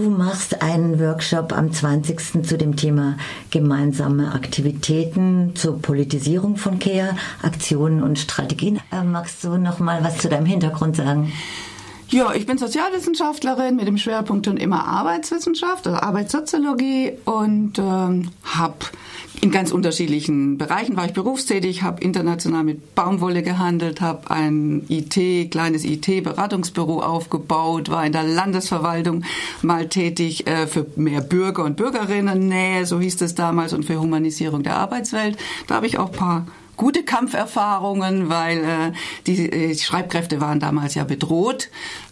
Du machst einen Workshop am 20. zu dem Thema gemeinsame Aktivitäten zur Politisierung von CARE, Aktionen und Strategien. Äh, magst du noch mal was zu deinem Hintergrund sagen? Ja, ich bin Sozialwissenschaftlerin mit dem Schwerpunkt und immer Arbeitswissenschaft, also Arbeitssoziologie und ähm, habe in ganz unterschiedlichen Bereichen war ich berufstätig, habe international mit Baumwolle gehandelt, habe ein IT, kleines IT-Beratungsbüro aufgebaut, war in der Landesverwaltung mal tätig äh, für mehr Bürger und Bürgerinnen Nähe, so hieß es damals, und für Humanisierung der Arbeitswelt. Da habe ich auch paar gute Kampferfahrungen, weil äh, die, äh, die Schreibkräfte waren damals ja bedroht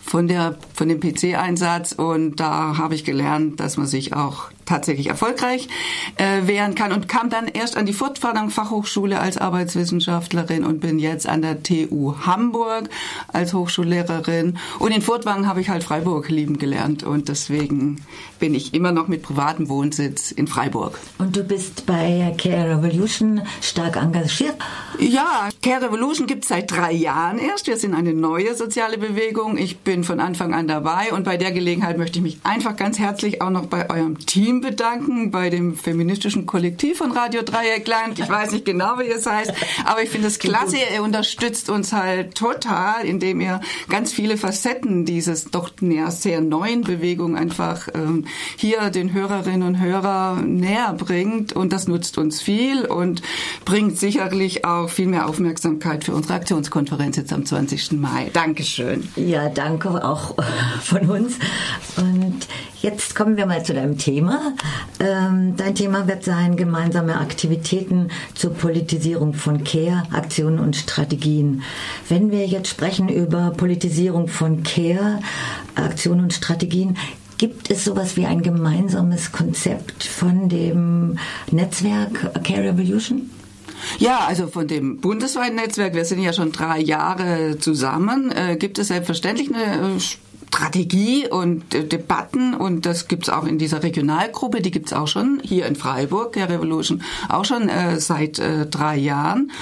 von der von dem PC-Einsatz und da habe ich gelernt, dass man sich auch tatsächlich erfolgreich äh, wehren kann und kam dann erst an die Furtwangen Fachhochschule als Arbeitswissenschaftlerin und bin jetzt an der TU Hamburg als Hochschullehrerin und in Furtwangen habe ich halt Freiburg lieben gelernt und deswegen bin ich immer noch mit privatem Wohnsitz in Freiburg. Und du bist bei Care Revolution stark engagiert? Ja, Care Revolution gibt es seit drei Jahren erst. Wir sind eine neue soziale Bewegung. Ich bin von Anfang an dabei und bei der Gelegenheit möchte ich mich einfach ganz herzlich auch noch bei eurem Team bedanken bei dem feministischen Kollektiv von Radio Dreieckland. Ich weiß nicht genau, wie es heißt, aber ich finde es klasse. Ihr unterstützt uns halt total, indem ihr ganz viele Facetten dieses doch sehr neuen Bewegung einfach ähm, hier den Hörerinnen und Hörern näher bringt. Und das nutzt uns viel und bringt sicherlich auch viel mehr Aufmerksamkeit für unsere Aktionskonferenz jetzt am 20. Mai. Dankeschön. Ja, danke auch von uns. Und jetzt kommen wir mal zu deinem Thema. Ähm, dein Thema wird sein gemeinsame Aktivitäten zur Politisierung von CARE, Aktionen und Strategien. Wenn wir jetzt sprechen über Politisierung von CARE, Aktionen und Strategien, Gibt es sowas wie ein gemeinsames Konzept von dem Netzwerk Care Revolution? Ja, also von dem bundesweiten Netzwerk, wir sind ja schon drei Jahre zusammen, äh, gibt es selbstverständlich eine äh, Strategie und äh, Debatten und das gibt's auch in dieser Regionalgruppe, die gibt's auch schon hier in Freiburg, der Revolution, auch schon äh, seit äh, drei Jahren.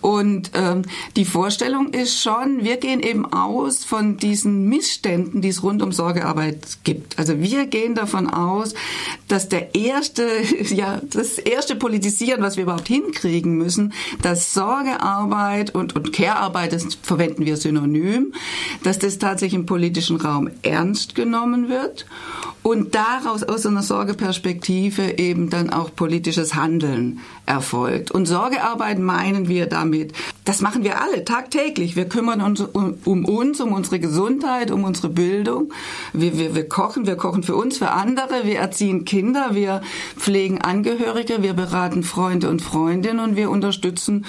Und ähm, die Vorstellung ist schon, wir gehen eben aus von diesen Missständen, die es rund um Sorgearbeit gibt. Also wir gehen davon aus, dass der erste, ja, das erste Politisieren, was wir überhaupt hinkriegen müssen, dass Sorgearbeit und, und Care-Arbeit, das verwenden wir synonym, dass das tatsächlich im politischen Raum ernst genommen wird und daraus aus einer Sorgeperspektive eben dann auch politisches Handeln erfolgt. Und Sorgearbeit meinen wir damit, das machen wir alle tagtäglich. Wir kümmern uns um, um uns, um unsere Gesundheit, um unsere Bildung. Wir, wir, wir kochen, wir kochen für uns, für andere, wir erziehen Kinder, wir pflegen Angehörige, wir beraten Freunde und Freundinnen und wir unterstützen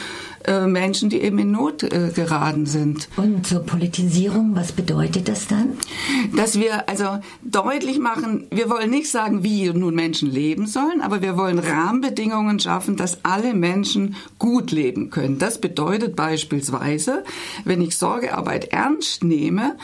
äh, Menschen, die eben in Not äh, geraten sind. Und zur Politisierung, was bedeutet das dann? Dass wir also deutlich machen, wir wollen nicht sagen, wie nun Menschen leben sollen, aber wir wollen Rahmenbedingungen schaffen, dass alle Menschen gut leben können. Das bedeutet beispielsweise, wenn ich Sorgearbeit ernst nehme,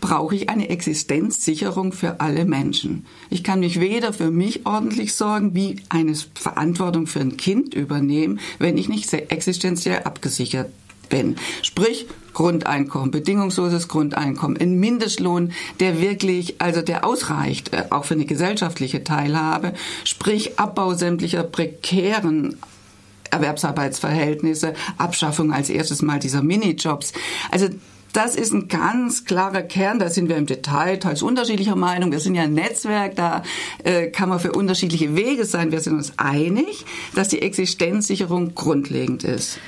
brauche ich eine Existenzsicherung für alle Menschen. Ich kann mich weder für mich ordentlich sorgen, wie eine Verantwortung für ein Kind übernehmen, wenn ich nicht existenziell abgesichert bin. Sprich, Grundeinkommen, bedingungsloses Grundeinkommen, ein Mindestlohn, der wirklich, also der ausreicht, äh, auch für eine gesellschaftliche Teilhabe, sprich Abbau sämtlicher prekären Erwerbsarbeitsverhältnisse, Abschaffung als erstes Mal dieser Minijobs. Also das ist ein ganz klarer Kern. Da sind wir im Detail teils unterschiedlicher Meinung. Wir sind ja ein Netzwerk, da äh, kann man für unterschiedliche Wege sein. Wir sind uns einig, dass die Existenzsicherung grundlegend ist.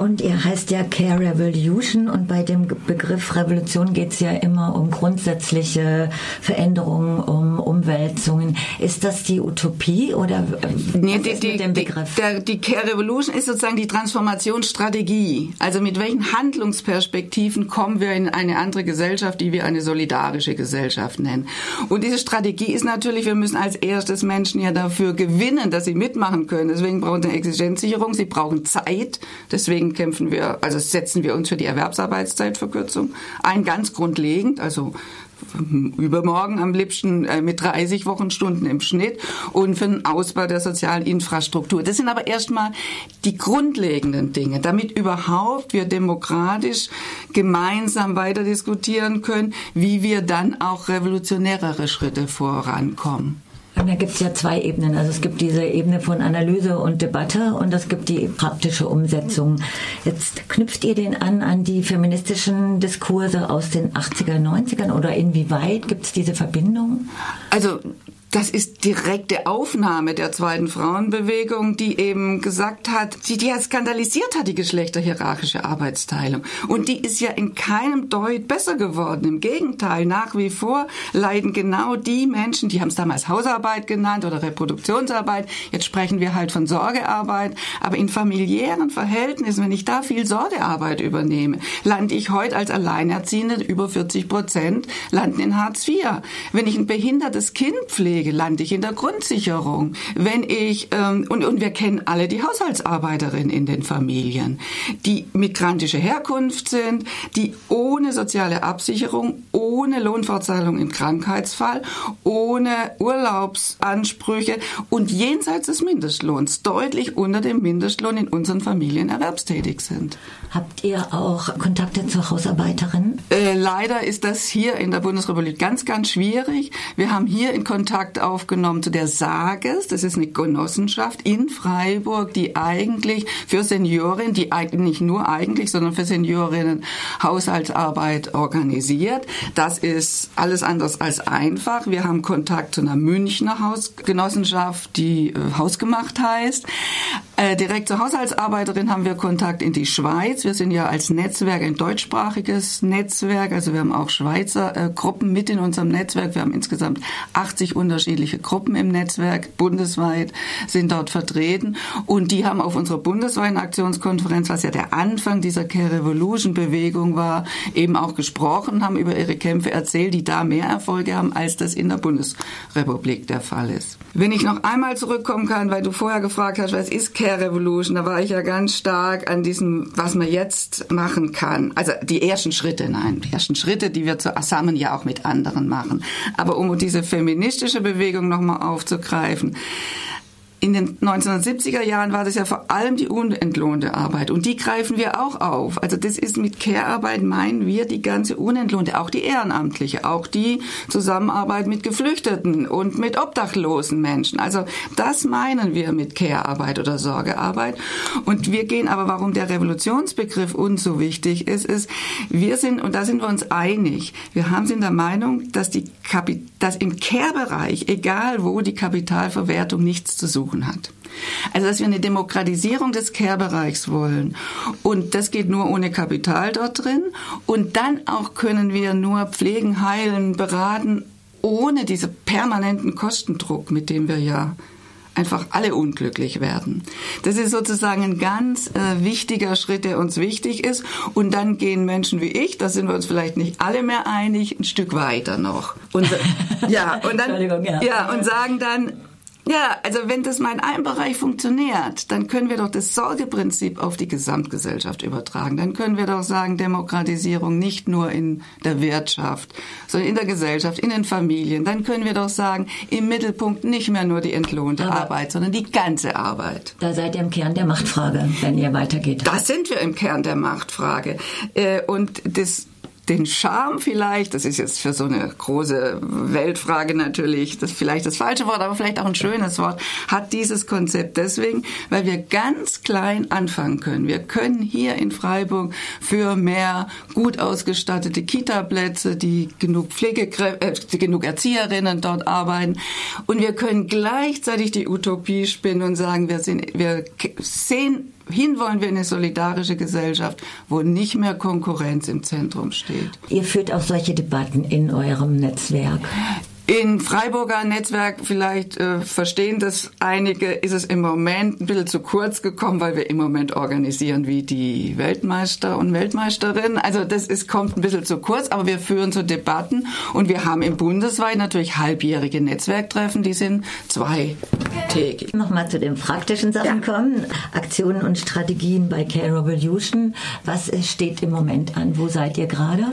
Und ihr heißt ja Care Revolution und bei dem Begriff Revolution geht es ja immer um grundsätzliche Veränderungen, um Umwälzungen. Ist das die Utopie oder nee, die, die, mit dem Begriff? Die, der, die Care Revolution ist sozusagen die Transformationsstrategie. Also mit welchen Handlungsperspektiven kommen wir in eine andere Gesellschaft, die wir eine solidarische Gesellschaft nennen. Und diese Strategie ist natürlich, wir müssen als erstes Menschen ja dafür gewinnen, dass sie mitmachen können. Deswegen brauchen sie eine Existenzsicherung, sie brauchen Zeit. Deswegen kämpfen wir, also setzen wir uns für die Erwerbsarbeitszeitverkürzung ein, ganz grundlegend, also übermorgen am liebsten äh, mit 30 Wochenstunden im Schnitt und für den Ausbau der sozialen Infrastruktur. Das sind aber erstmal die grundlegenden Dinge, damit überhaupt wir demokratisch gemeinsam weiter diskutieren können, wie wir dann auch revolutionärere Schritte vorankommen. Und da gibt es ja zwei Ebenen. Also es gibt diese Ebene von Analyse und Debatte und es gibt die praktische Umsetzung. Jetzt knüpft ihr den an an die feministischen Diskurse aus den 80er, 90ern oder inwieweit gibt es diese Verbindung? Also das ist direkte Aufnahme der zweiten Frauenbewegung, die eben gesagt hat, die, die ja skandalisiert hat, die geschlechterhierarchische Arbeitsteilung. Und die ist ja in keinem Deut besser geworden. Im Gegenteil, nach wie vor leiden genau die Menschen, die haben es damals Hausarbeit genannt oder Reproduktionsarbeit. Jetzt sprechen wir halt von Sorgearbeit. Aber in familiären Verhältnissen, wenn ich da viel Sorgearbeit übernehme, lande ich heute als Alleinerziehende über 40 Prozent landen in Hartz IV. Wenn ich ein behindertes Kind pflege, Pflege lande ich in der Grundsicherung. Wenn ich ähm, und und wir kennen alle die Haushaltsarbeiterinnen in den Familien, die migrantische Herkunft sind, die ohne soziale Absicherung, ohne Lohnfortzahlung im Krankheitsfall, ohne Urlaubsansprüche und jenseits des Mindestlohns deutlich unter dem Mindestlohn in unseren Familien erwerbstätig sind. Habt ihr auch Kontakte zur Hausarbeiterin? Äh, leider ist das hier in der Bundesrepublik ganz, ganz schwierig. Wir haben hier in Kontakt Kontakt aufgenommen zu der Sages. Das ist eine Genossenschaft in Freiburg, die eigentlich für Seniorinnen, die nicht nur eigentlich, sondern für Seniorinnen Haushaltsarbeit organisiert. Das ist alles anders als einfach. Wir haben Kontakt zu einer Münchner Hausgenossenschaft, die äh, Hausgemacht heißt. Äh, direkt zur Haushaltsarbeiterin haben wir Kontakt in die Schweiz. Wir sind ja als Netzwerk ein deutschsprachiges Netzwerk. Also wir haben auch Schweizer äh, Gruppen mit in unserem Netzwerk. Wir haben insgesamt 80 unterschiedliche Gruppen im Netzwerk bundesweit sind dort vertreten und die haben auf unserer bundesweiten Aktionskonferenz, was ja der Anfang dieser Care Revolution Bewegung war, eben auch gesprochen, haben über ihre Kämpfe erzählt, die da mehr Erfolge haben, als das in der Bundesrepublik der Fall ist. Wenn ich noch einmal zurückkommen kann, weil du vorher gefragt hast, was ist Care Revolution, da war ich ja ganz stark an diesem, was man jetzt machen kann. Also die ersten Schritte, nein, die ersten Schritte, die wir zusammen ja auch mit anderen machen. Aber um diese feministische Bewegung nochmal aufzugreifen in den 1970er Jahren war das ja vor allem die unentlohnte Arbeit und die greifen wir auch auf. Also das ist mit Care-Arbeit meinen wir die ganze unentlohnte, auch die ehrenamtliche, auch die Zusammenarbeit mit Geflüchteten und mit obdachlosen Menschen. Also das meinen wir mit Care-Arbeit oder Sorgearbeit. Und wir gehen aber, warum der Revolutionsbegriff uns so wichtig ist, ist, wir sind, und da sind wir uns einig, wir haben sind der Meinung, dass die Kapit dass im Care-Bereich, egal wo, die Kapitalverwertung nichts zu suchen suchen hat. Also, dass wir eine Demokratisierung des Care-Bereichs wollen. Und das geht nur ohne Kapital dort drin. Und dann auch können wir nur pflegen, heilen, beraten, ohne diesen permanenten Kostendruck, mit dem wir ja einfach alle unglücklich werden. Das ist sozusagen ein ganz äh, wichtiger Schritt, der uns wichtig ist. Und dann gehen Menschen wie ich, da sind wir uns vielleicht nicht alle mehr einig, ein Stück weiter noch. Und, ja, und dann, ja. ja, und sagen dann, ja, also wenn das mal in einem Bereich funktioniert, dann können wir doch das Sorgeprinzip auf die Gesamtgesellschaft übertragen. Dann können wir doch sagen, Demokratisierung nicht nur in der Wirtschaft, sondern in der Gesellschaft, in den Familien. Dann können wir doch sagen, im Mittelpunkt nicht mehr nur die entlohnte Aber Arbeit, sondern die ganze Arbeit. Da seid ihr im Kern der Machtfrage, wenn ihr weitergeht. Da sind wir im Kern der Machtfrage. Äh, und das den Charme vielleicht, das ist jetzt für so eine große Weltfrage natürlich, das vielleicht das falsche Wort, aber vielleicht auch ein schönes Wort, hat dieses Konzept deswegen, weil wir ganz klein anfangen können. Wir können hier in Freiburg für mehr gut ausgestattete Kita-Plätze, die genug Pflegekräfte, äh, genug Erzieherinnen dort arbeiten. Und wir können gleichzeitig die Utopie spinnen und sagen, wir, sind, wir sehen hin wollen wir eine solidarische Gesellschaft, wo nicht mehr Konkurrenz im Zentrum steht. Ihr führt auch solche Debatten in eurem Netzwerk in Freiburger Netzwerk vielleicht äh, verstehen das einige, ist es im Moment ein bisschen zu kurz gekommen, weil wir im Moment organisieren wie die Weltmeister und Weltmeisterinnen. Also das ist, kommt ein bisschen zu kurz, aber wir führen so Debatten und wir haben im bundesweit natürlich halbjährige Netzwerktreffen, die sind zweitägig. Nochmal zu den praktischen Sachen ja. kommen. Aktionen und Strategien bei Care Revolution. Was steht im Moment an? Wo seid ihr gerade?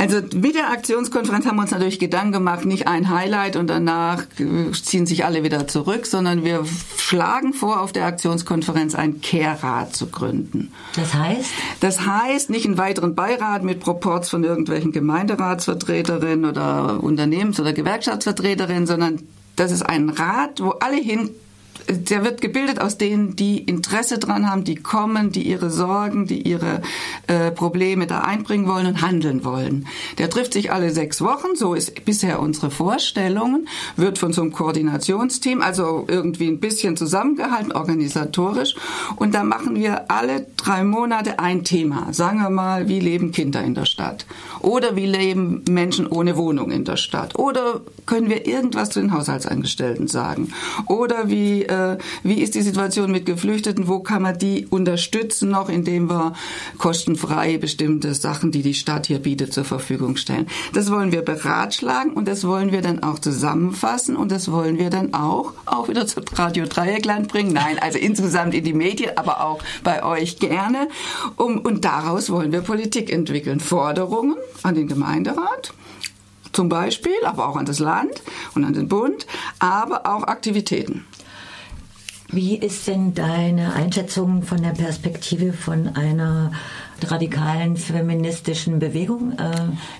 Also mit der Aktionskonferenz haben wir uns natürlich Gedanken gemacht, nicht ein Highlight und danach äh, ziehen sich alle wieder zurück, sondern wir schlagen vor, auf der Aktionskonferenz ein Care-Rat zu gründen. Das heißt? Das heißt, nicht einen weiteren Beirat mit Proports von irgendwelchen Gemeinderatsvertreterinnen oder Unternehmens- oder Gewerkschaftsvertreterinnen, sondern das ist ein Rat, wo alle hin der wird gebildet aus denen, die Interesse dran haben, die kommen, die ihre Sorgen, die ihre äh, Probleme da einbringen wollen und handeln wollen. Der trifft sich alle sechs Wochen, so ist bisher unsere Vorstellung, wird von so einem Koordinationsteam, also irgendwie ein bisschen zusammengehalten, organisatorisch. Und da machen wir alle drei Monate ein Thema. Sagen wir mal, wie leben Kinder in der Stadt? Oder wie leben Menschen ohne Wohnung in der Stadt? Oder können wir irgendwas zu den Haushaltsangestellten sagen? Oder wie äh, wie ist die Situation mit Geflüchteten, wo kann man die unterstützen noch, indem wir kostenfrei bestimmte Sachen, die die Stadt hier bietet, zur Verfügung stellen. Das wollen wir beratschlagen und das wollen wir dann auch zusammenfassen und das wollen wir dann auch, auch wieder zu Radio Dreieckland bringen. Nein, also insgesamt in die Medien, aber auch bei euch gerne. Um, und daraus wollen wir Politik entwickeln. Forderungen an den Gemeinderat, zum Beispiel, aber auch an das Land und an den Bund, aber auch Aktivitäten. Wie ist denn deine Einschätzung von der Perspektive von einer radikalen feministischen Bewegung? Äh,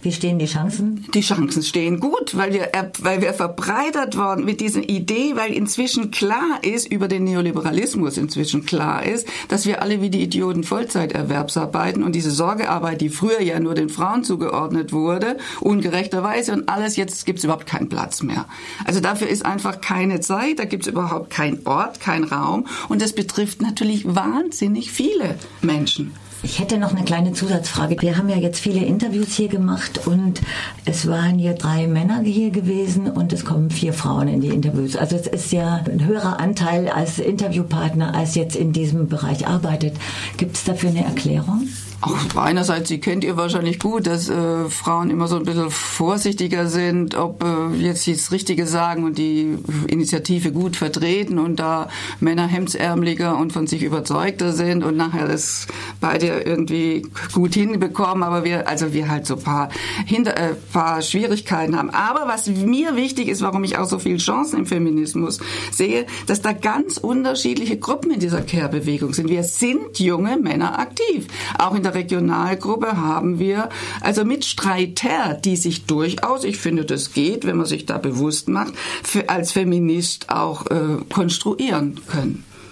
wie stehen die Chancen? Die Chancen stehen gut, weil wir, weil wir verbreitert worden mit dieser Idee, weil inzwischen klar ist, über den Neoliberalismus inzwischen klar ist, dass wir alle wie die Idioten Vollzeiterwerbsarbeiten und diese Sorgearbeit, die früher ja nur den Frauen zugeordnet wurde, ungerechterweise und alles, jetzt gibt es überhaupt keinen Platz mehr. Also dafür ist einfach keine Zeit, da gibt es überhaupt keinen Ort, keinen Raum und das betrifft natürlich wahnsinnig viele Menschen. Ich hätte noch eine kleine Zusatzfrage. Wir haben ja jetzt viele Interviews hier gemacht und es waren hier drei Männer hier gewesen und es kommen vier Frauen in die Interviews. Also es ist ja ein höherer Anteil als Interviewpartner, als jetzt in diesem Bereich arbeitet. Gibt es dafür eine Erklärung? Auch einerseits, Sie kennt ihr wahrscheinlich gut, dass äh, Frauen immer so ein bisschen vorsichtiger sind, ob äh, jetzt sie das Richtige sagen und die Initiative gut vertreten und da Männer hemdsärmeliger und von sich überzeugter sind und nachher das beide irgendwie gut hinbekommen, aber wir, also wir halt so paar, hinter, äh, paar Schwierigkeiten haben. Aber was mir wichtig ist, warum ich auch so viele Chancen im Feminismus sehe, dass da ganz unterschiedliche Gruppen in dieser Care-Bewegung sind. Wir sind junge Männer aktiv. Auch in der der Regionalgruppe haben wir also Mitstreiter, die sich durchaus, ich finde, das geht, wenn man sich da bewusst macht, für, als Feminist auch äh, konstruieren können.